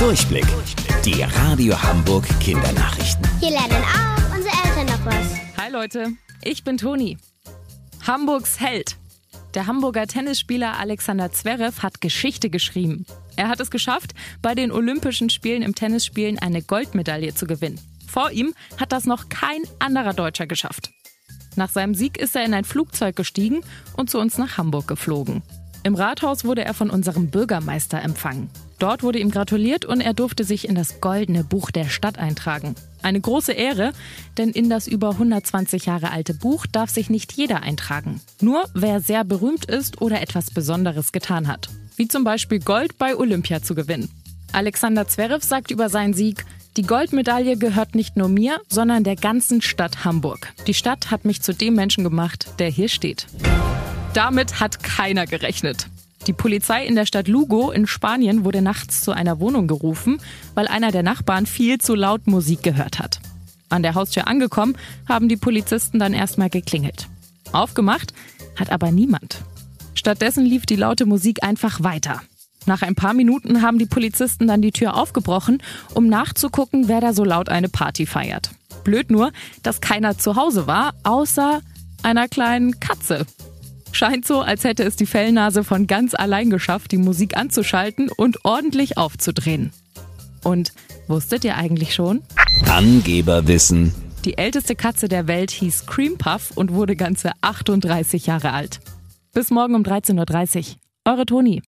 Durchblick. Die Radio Hamburg Kindernachrichten. Hier lernen auch unsere Eltern noch was. Hi Leute, ich bin Toni. Hamburgs Held. Der Hamburger Tennisspieler Alexander Zverev hat Geschichte geschrieben. Er hat es geschafft, bei den Olympischen Spielen im Tennisspielen eine Goldmedaille zu gewinnen. Vor ihm hat das noch kein anderer Deutscher geschafft. Nach seinem Sieg ist er in ein Flugzeug gestiegen und zu uns nach Hamburg geflogen. Im Rathaus wurde er von unserem Bürgermeister empfangen. Dort wurde ihm gratuliert und er durfte sich in das goldene Buch der Stadt eintragen. Eine große Ehre, denn in das über 120 Jahre alte Buch darf sich nicht jeder eintragen. Nur wer sehr berühmt ist oder etwas Besonderes getan hat. Wie zum Beispiel Gold bei Olympia zu gewinnen. Alexander Zverev sagt über seinen Sieg, die Goldmedaille gehört nicht nur mir, sondern der ganzen Stadt Hamburg. Die Stadt hat mich zu dem Menschen gemacht, der hier steht. Damit hat keiner gerechnet. Die Polizei in der Stadt Lugo in Spanien wurde nachts zu einer Wohnung gerufen, weil einer der Nachbarn viel zu laut Musik gehört hat. An der Haustür angekommen, haben die Polizisten dann erstmal geklingelt. Aufgemacht hat aber niemand. Stattdessen lief die laute Musik einfach weiter. Nach ein paar Minuten haben die Polizisten dann die Tür aufgebrochen, um nachzugucken, wer da so laut eine Party feiert. Blöd nur, dass keiner zu Hause war, außer einer kleinen Katze. Scheint so, als hätte es die Fellnase von ganz allein geschafft, die Musik anzuschalten und ordentlich aufzudrehen. Und wusstet ihr eigentlich schon? Angeberwissen. Die älteste Katze der Welt hieß Cream Puff und wurde ganze 38 Jahre alt. Bis morgen um 13.30 Uhr. Eure Toni.